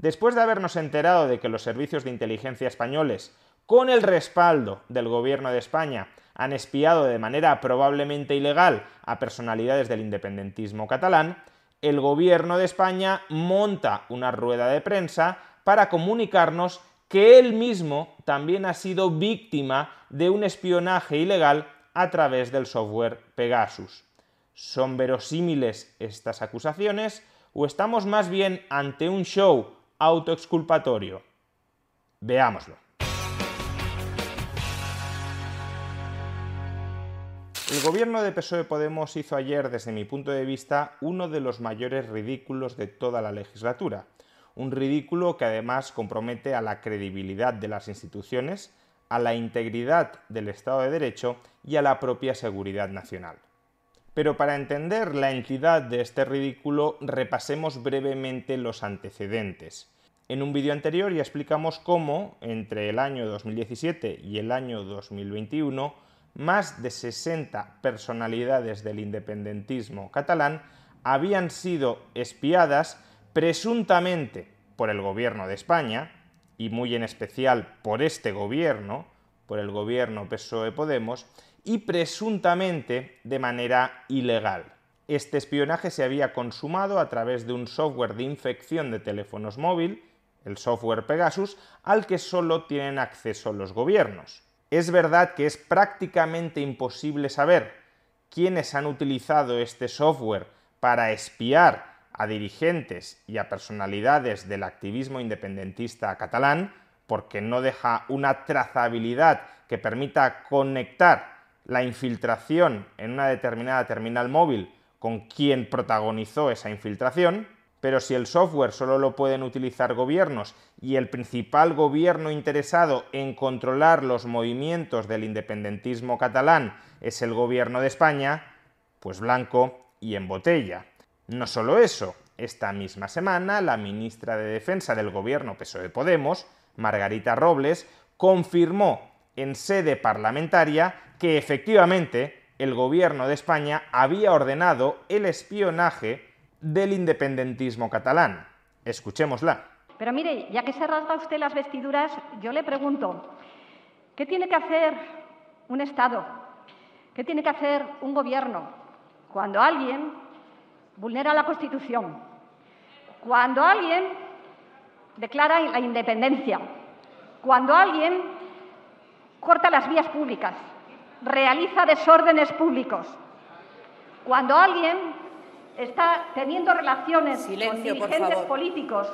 Después de habernos enterado de que los servicios de inteligencia españoles, con el respaldo del gobierno de España, han espiado de manera probablemente ilegal a personalidades del independentismo catalán, el gobierno de España monta una rueda de prensa para comunicarnos que él mismo también ha sido víctima de un espionaje ilegal a través del software Pegasus. ¿Son verosímiles estas acusaciones o estamos más bien ante un show autoexculpatorio? Veámoslo. El gobierno de PSOE Podemos hizo ayer, desde mi punto de vista, uno de los mayores ridículos de toda la legislatura. Un ridículo que además compromete a la credibilidad de las instituciones, a la integridad del Estado de Derecho y a la propia seguridad nacional. Pero para entender la entidad de este ridículo, repasemos brevemente los antecedentes. En un vídeo anterior ya explicamos cómo, entre el año 2017 y el año 2021, más de 60 personalidades del independentismo catalán habían sido espiadas presuntamente por el gobierno de España, y muy en especial por este gobierno, por el gobierno PSOE Podemos, y presuntamente de manera ilegal. Este espionaje se había consumado a través de un software de infección de teléfonos móvil, el software Pegasus, al que solo tienen acceso los gobiernos. Es verdad que es prácticamente imposible saber quiénes han utilizado este software para espiar a dirigentes y a personalidades del activismo independentista catalán, porque no deja una trazabilidad que permita conectar la infiltración en una determinada terminal móvil con quien protagonizó esa infiltración, pero si el software solo lo pueden utilizar gobiernos y el principal gobierno interesado en controlar los movimientos del independentismo catalán es el gobierno de España, pues blanco y en botella. No solo eso, esta misma semana la ministra de Defensa del gobierno PSOE Podemos, Margarita Robles, confirmó en sede parlamentaria que efectivamente el gobierno de España había ordenado el espionaje del independentismo catalán. Escuchémosla. Pero mire, ya que se rasga usted las vestiduras, yo le pregunto, ¿qué tiene que hacer un Estado? ¿Qué tiene que hacer un gobierno cuando alguien vulnera la Constitución? Cuando alguien declara la independencia, cuando alguien corta las vías públicas, realiza desórdenes públicos, cuando alguien está teniendo relaciones con dirigentes políticos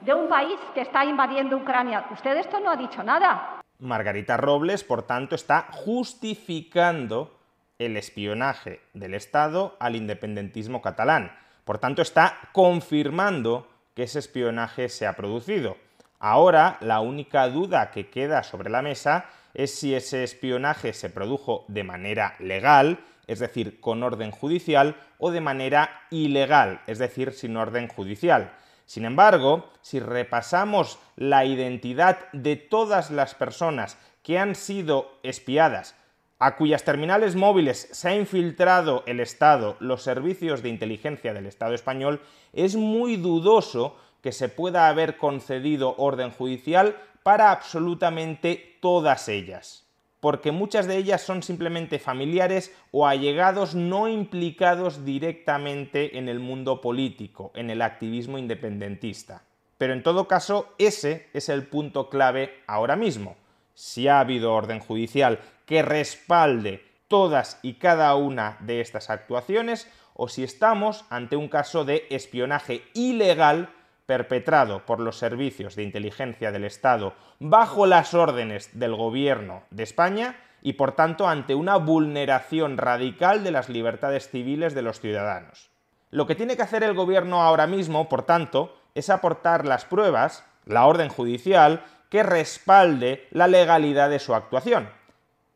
de un país que está invadiendo Ucrania. Usted esto no ha dicho nada. Margarita Robles, por tanto, está justificando el espionaje del Estado al independentismo catalán. Por tanto, está confirmando que ese espionaje se ha producido. Ahora, la única duda que queda sobre la mesa es si ese espionaje se produjo de manera legal es decir, con orden judicial, o de manera ilegal, es decir, sin orden judicial. Sin embargo, si repasamos la identidad de todas las personas que han sido espiadas, a cuyas terminales móviles se ha infiltrado el Estado, los servicios de inteligencia del Estado español, es muy dudoso que se pueda haber concedido orden judicial para absolutamente todas ellas porque muchas de ellas son simplemente familiares o allegados no implicados directamente en el mundo político, en el activismo independentista. Pero en todo caso, ese es el punto clave ahora mismo. Si ha habido orden judicial que respalde todas y cada una de estas actuaciones, o si estamos ante un caso de espionaje ilegal perpetrado por los servicios de inteligencia del Estado bajo las órdenes del Gobierno de España y por tanto ante una vulneración radical de las libertades civiles de los ciudadanos. Lo que tiene que hacer el gobierno ahora mismo, por tanto, es aportar las pruebas, la orden judicial, que respalde la legalidad de su actuación.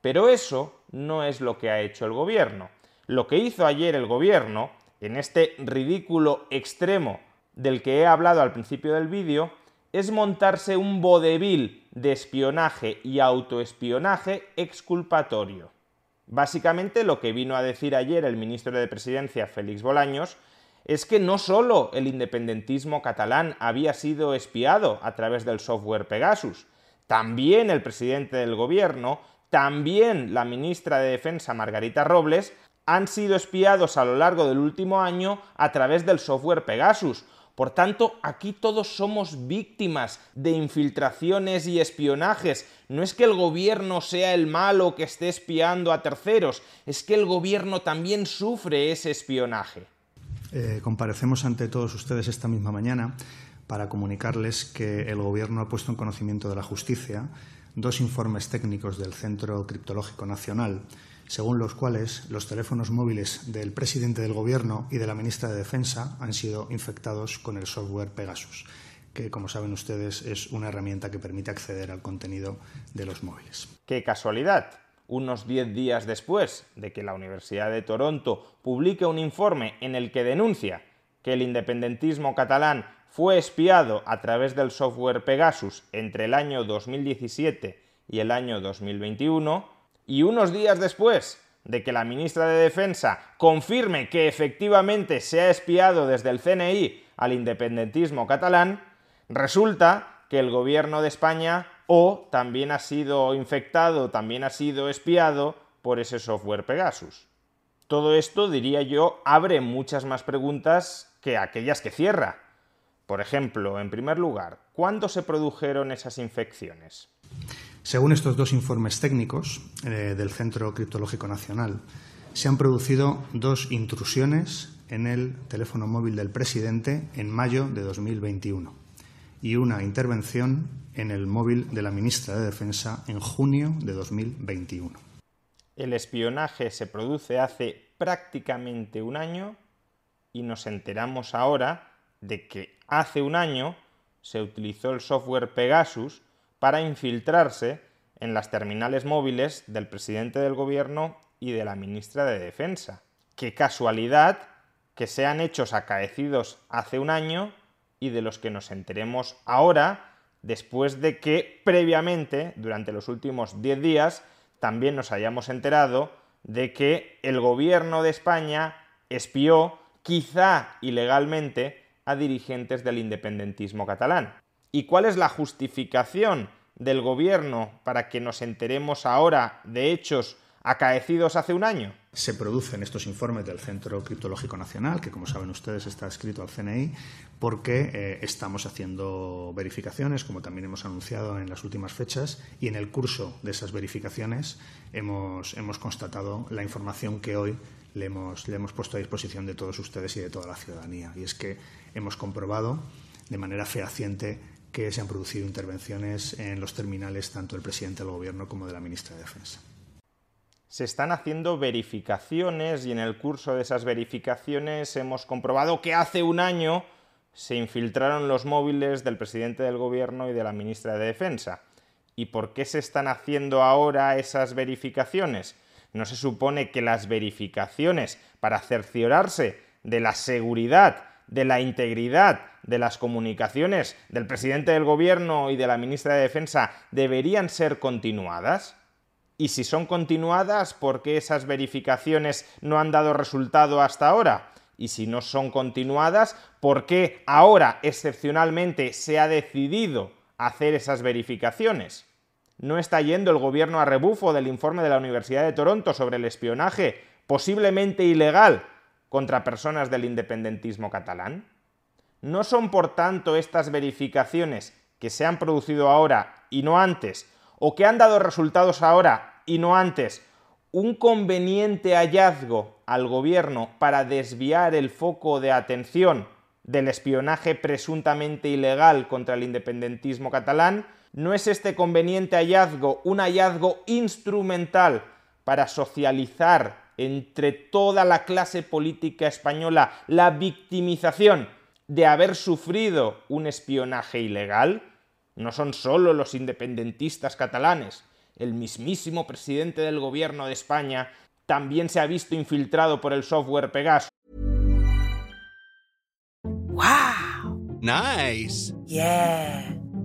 Pero eso no es lo que ha hecho el gobierno. Lo que hizo ayer el gobierno, en este ridículo extremo del que he hablado al principio del vídeo, es montarse un vodevil de espionaje y autoespionaje exculpatorio. Básicamente lo que vino a decir ayer el ministro de Presidencia, Félix Bolaños, es que no solo el independentismo catalán había sido espiado a través del software Pegasus, también el presidente del gobierno, también la ministra de Defensa, Margarita Robles, han sido espiados a lo largo del último año a través del software Pegasus, por tanto, aquí todos somos víctimas de infiltraciones y espionajes. No es que el gobierno sea el malo que esté espiando a terceros, es que el gobierno también sufre ese espionaje. Eh, comparecemos ante todos ustedes esta misma mañana para comunicarles que el Gobierno ha puesto en conocimiento de la justicia dos informes técnicos del Centro Criptológico Nacional según los cuales los teléfonos móviles del presidente del Gobierno y de la ministra de Defensa han sido infectados con el software Pegasus, que, como saben ustedes, es una herramienta que permite acceder al contenido de los móviles. ¡Qué casualidad! Unos diez días después de que la Universidad de Toronto publique un informe en el que denuncia que el independentismo catalán fue espiado a través del software Pegasus entre el año 2017 y el año 2021, y unos días después de que la ministra de Defensa confirme que efectivamente se ha espiado desde el CNI al independentismo catalán, resulta que el gobierno de España o también ha sido infectado, también ha sido espiado por ese software Pegasus. Todo esto, diría yo, abre muchas más preguntas que aquellas que cierra. Por ejemplo, en primer lugar, ¿cuándo se produjeron esas infecciones? Según estos dos informes técnicos eh, del Centro Criptológico Nacional, se han producido dos intrusiones en el teléfono móvil del presidente en mayo de 2021 y una intervención en el móvil de la ministra de Defensa en junio de 2021. El espionaje se produce hace prácticamente un año y nos enteramos ahora de que hace un año se utilizó el software Pegasus para infiltrarse en las terminales móviles del presidente del gobierno y de la ministra de Defensa. Qué casualidad que sean hechos acaecidos hace un año y de los que nos enteremos ahora, después de que previamente, durante los últimos 10 días, también nos hayamos enterado de que el gobierno de España espió, quizá ilegalmente, a dirigentes del independentismo catalán. ¿Y cuál es la justificación del gobierno para que nos enteremos ahora de hechos acaecidos hace un año? Se producen estos informes del Centro Criptológico Nacional, que como saben ustedes está escrito al CNI, porque eh, estamos haciendo verificaciones, como también hemos anunciado en las últimas fechas, y en el curso de esas verificaciones hemos, hemos constatado la información que hoy le hemos, le hemos puesto a disposición de todos ustedes y de toda la ciudadanía. Y es que hemos comprobado de manera fehaciente que se han producido intervenciones en los terminales tanto del presidente del Gobierno como de la ministra de Defensa. Se están haciendo verificaciones y en el curso de esas verificaciones hemos comprobado que hace un año se infiltraron los móviles del presidente del Gobierno y de la ministra de Defensa. ¿Y por qué se están haciendo ahora esas verificaciones? ¿No se supone que las verificaciones para cerciorarse de la seguridad de la integridad de las comunicaciones del presidente del gobierno y de la ministra de Defensa deberían ser continuadas? Y si son continuadas, ¿por qué esas verificaciones no han dado resultado hasta ahora? Y si no son continuadas, ¿por qué ahora excepcionalmente se ha decidido hacer esas verificaciones? ¿No está yendo el gobierno a rebufo del informe de la Universidad de Toronto sobre el espionaje posiblemente ilegal contra personas del independentismo catalán? ¿No son, por tanto, estas verificaciones que se han producido ahora y no antes, o que han dado resultados ahora y no antes, un conveniente hallazgo al gobierno para desviar el foco de atención del espionaje presuntamente ilegal contra el independentismo catalán? ¿No es este conveniente hallazgo un hallazgo instrumental para socializar entre toda la clase política española la victimización de haber sufrido un espionaje ilegal? No son solo los independentistas catalanes. El mismísimo presidente del gobierno de España también se ha visto infiltrado por el software Pegasus. Wow. Nice. Yeah.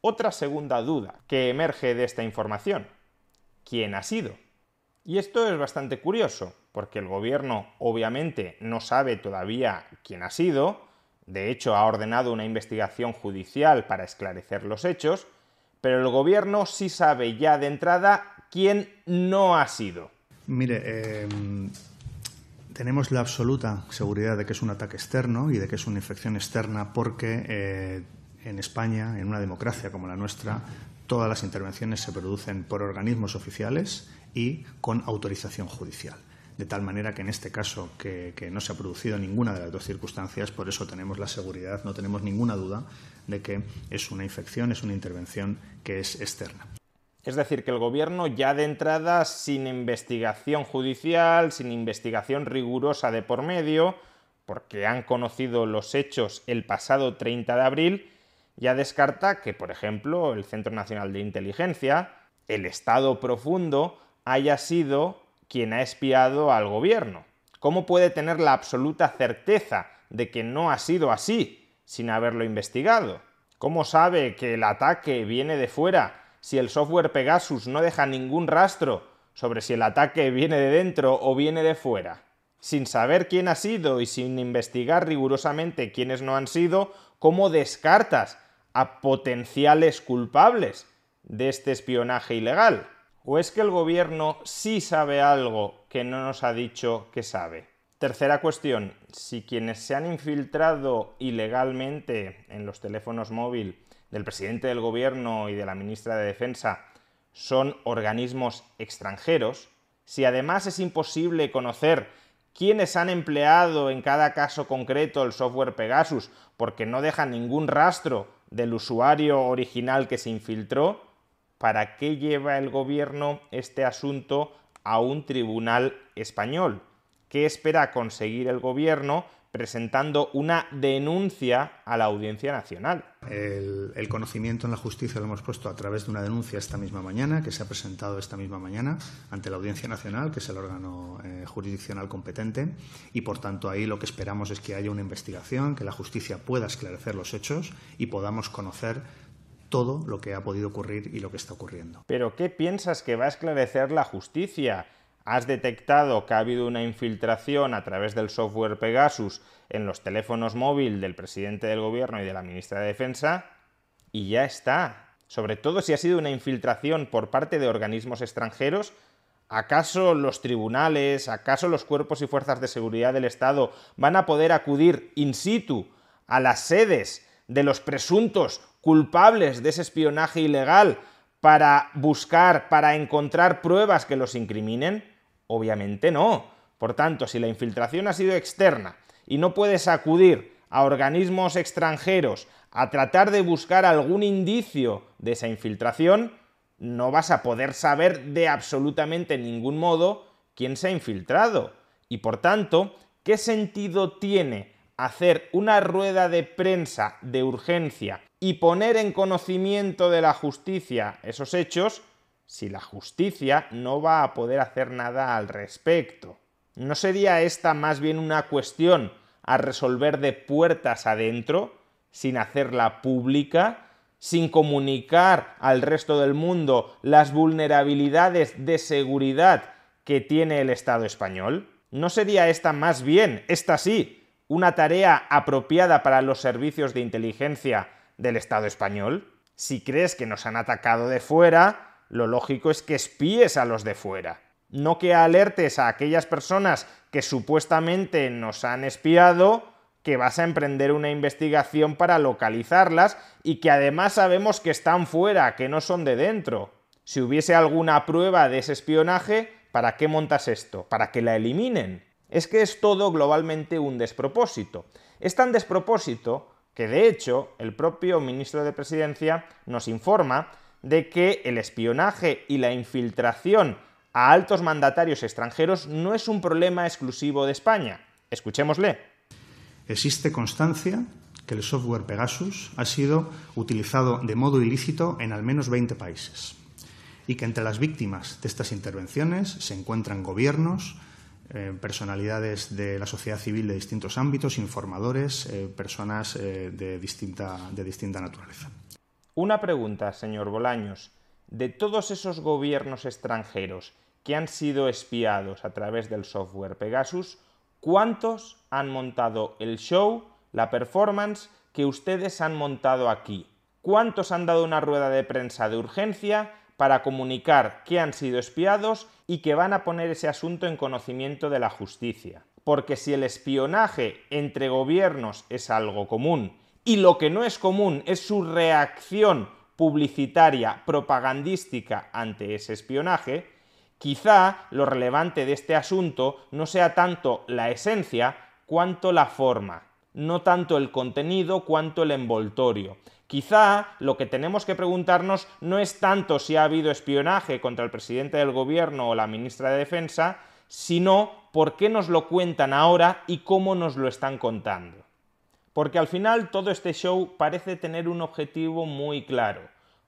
Otra segunda duda que emerge de esta información. ¿Quién ha sido? Y esto es bastante curioso, porque el gobierno obviamente no sabe todavía quién ha sido, de hecho ha ordenado una investigación judicial para esclarecer los hechos, pero el gobierno sí sabe ya de entrada quién no ha sido. Mire, eh, tenemos la absoluta seguridad de que es un ataque externo y de que es una infección externa porque eh, en España, en una democracia como la nuestra, todas las intervenciones se producen por organismos oficiales y con autorización judicial. De tal manera que en este caso, que, no se ha producido ninguna de las dos circunstancias, por eso tenemos la seguridad, no tenemos ninguna duda de que es una infección, es una intervención que es externa. Es decir, que el gobierno ya de entrada, sin investigación judicial, sin investigación rigurosa de por medio, porque han conocido los hechos el pasado 30 de abril, ya descarta que, por ejemplo, el Centro Nacional de Inteligencia, el Estado profundo, haya sido quien ha espiado al gobierno. ¿Cómo puede tener la absoluta certeza de que no ha sido así sin haberlo investigado? ¿Cómo sabe que el ataque viene de fuera si el software Pegasus no deja ningún rastro sobre si el ataque viene de dentro o viene de fuera? Sin saber quién ha sido y sin investigar rigurosamente quiénes no han sido, ¿cómo descartas a potenciales culpables de este espionaje ilegal? ¿O es que el gobierno sí sabe algo que no nos ha dicho que sabe? Tercera cuestión, si quienes se han infiltrado ilegalmente en los teléfonos móviles del presidente del gobierno y de la ministra de Defensa son organismos extranjeros, si además es imposible conocer quiénes han empleado en cada caso concreto el software Pegasus porque no deja ningún rastro del usuario original que se infiltró, ¿para qué lleva el gobierno este asunto a un tribunal español? ¿Qué espera conseguir el gobierno presentando una denuncia a la Audiencia Nacional? El, el, conocimiento en la justicia lo hemos puesto a través de una denuncia esta misma mañana, que se ha presentado esta misma mañana ante la Audiencia Nacional, que es el órgano eh, jurisdiccional competente, y por tanto ahí lo que esperamos es que haya una investigación, que la justicia pueda esclarecer los hechos y podamos conocer todo lo que ha podido ocurrir y lo que está ocurriendo. ¿Pero qué piensas que va a esclarecer la justicia? Has detectado que ha habido una infiltración a través del software Pegasus en los teléfonos móviles del presidente del gobierno y de la ministra de Defensa, y ya está. Sobre todo si ha sido una infiltración por parte de organismos extranjeros, ¿acaso los tribunales, acaso los cuerpos y fuerzas de seguridad del Estado van a poder acudir in situ a las sedes de los presuntos culpables de ese espionaje ilegal para buscar, para encontrar pruebas que los incriminen? Obviamente no. Por tanto, si la infiltración ha sido externa y no puedes acudir a organismos extranjeros a tratar de buscar algún indicio de esa infiltración, no vas a poder saber de absolutamente ningún modo quién se ha infiltrado. Y por tanto, ¿qué sentido tiene hacer una rueda de prensa de urgencia y poner en conocimiento de la justicia esos hechos si la justicia no va a poder hacer nada al respecto? ¿No sería esta más bien una cuestión a resolver de puertas adentro, sin hacerla pública, sin comunicar al resto del mundo las vulnerabilidades de seguridad que tiene el Estado español? ¿No sería esta más bien, esta sí, una tarea apropiada para los servicios de inteligencia del Estado español? Si crees que nos han atacado de fuera, lo lógico es que espíes a los de fuera. No que alertes a aquellas personas que supuestamente nos han espiado, que vas a emprender una investigación para localizarlas y que además sabemos que están fuera, que no son de dentro. Si hubiese alguna prueba de ese espionaje, ¿para qué montas esto? ¿Para que la eliminen? Es que es todo globalmente un despropósito. Es tan despropósito que de hecho el propio ministro de Presidencia nos informa de que el espionaje y la infiltración a altos mandatarios extranjeros no es un problema exclusivo de España. Escuchémosle. Existe constancia que el software Pegasus ha sido utilizado de modo ilícito en al menos 20 países y que entre las víctimas de estas intervenciones se encuentran gobiernos, eh, personalidades de la sociedad civil de distintos ámbitos, informadores, eh, personas eh, de, distinta, de distinta naturaleza. Una pregunta, señor Bolaños. De todos esos gobiernos extranjeros que han sido espiados a través del software Pegasus, ¿cuántos han montado el show, la performance que ustedes han montado aquí? ¿Cuántos han dado una rueda de prensa de urgencia para comunicar que han sido espiados y que van a poner ese asunto en conocimiento de la justicia? Porque si el espionaje entre gobiernos es algo común y lo que no es común es su reacción publicitaria, propagandística ante ese espionaje, Quizá lo relevante de este asunto no sea tanto la esencia cuanto la forma, no tanto el contenido cuanto el envoltorio. Quizá lo que tenemos que preguntarnos no es tanto si ha habido espionaje contra el presidente del gobierno o la ministra de Defensa, sino por qué nos lo cuentan ahora y cómo nos lo están contando. Porque al final todo este show parece tener un objetivo muy claro,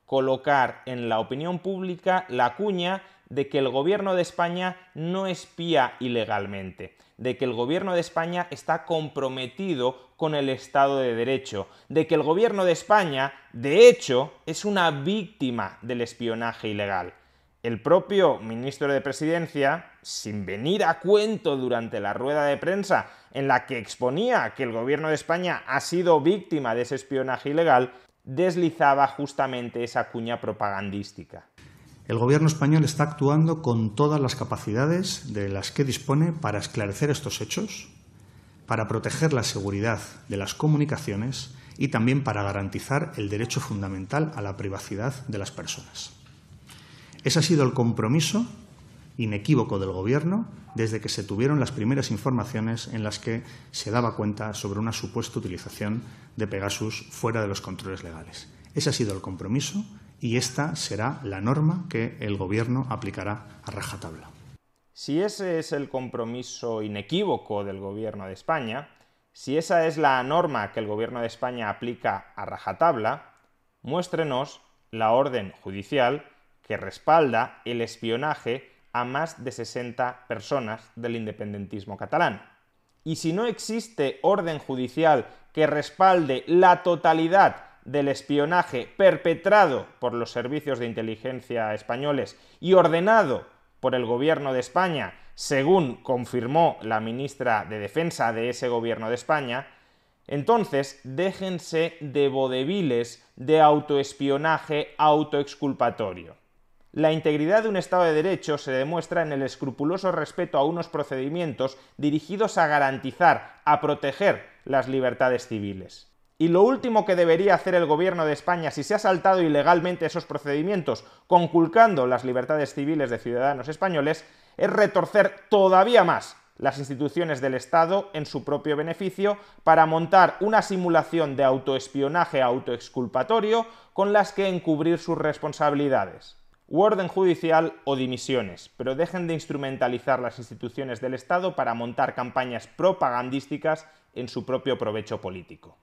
colocar en la opinión pública la cuña de que el gobierno de España no espía ilegalmente, de que el gobierno de España está comprometido con el Estado de Derecho, de que el gobierno de España, de hecho, es una víctima del espionaje ilegal. El propio ministro de Presidencia, sin venir a cuento durante la rueda de prensa en la que exponía que el gobierno de España ha sido víctima de ese espionaje ilegal, deslizaba justamente esa cuña propagandística. El Gobierno español está actuando con todas las capacidades de las que dispone para esclarecer estos hechos, para proteger la seguridad de las comunicaciones y también para garantizar el derecho fundamental a la privacidad de las personas. Ese ha sido el compromiso inequívoco del Gobierno desde que se tuvieron las primeras informaciones en las que se daba cuenta sobre una supuesta utilización de Pegasus fuera de los controles legales. Ese ha sido el compromiso y esta será la norma que el Gobierno aplicará a rajatabla. Si ese es el compromiso inequívoco del Gobierno de España, si esa es la norma que el Gobierno de España aplica a rajatabla, muéstrenos la orden judicial que respalda el espionaje a más de 60 personas del independentismo catalán. Y si no existe orden judicial que respalde la totalidad del espionaje perpetrado por los servicios de inteligencia españoles y ordenado por el gobierno de España, según confirmó la ministra de Defensa de ese gobierno de España, entonces déjense de vodeviles de autoespionaje autoexculpatorio. La integridad de un Estado de Derecho se demuestra en el escrupuloso respeto a unos procedimientos dirigidos a garantizar, a proteger las libertades civiles. Y lo último que debería hacer el gobierno de España si se ha saltado ilegalmente esos procedimientos, conculcando las libertades civiles de ciudadanos españoles, es retorcer todavía más las instituciones del Estado en su propio beneficio para montar una simulación de autoespionaje autoexculpatorio con las que encubrir sus responsabilidades orden judicial o dimisiones, pero dejen de instrumentalizar las instituciones del Estado para montar campañas propagandísticas en su propio provecho político.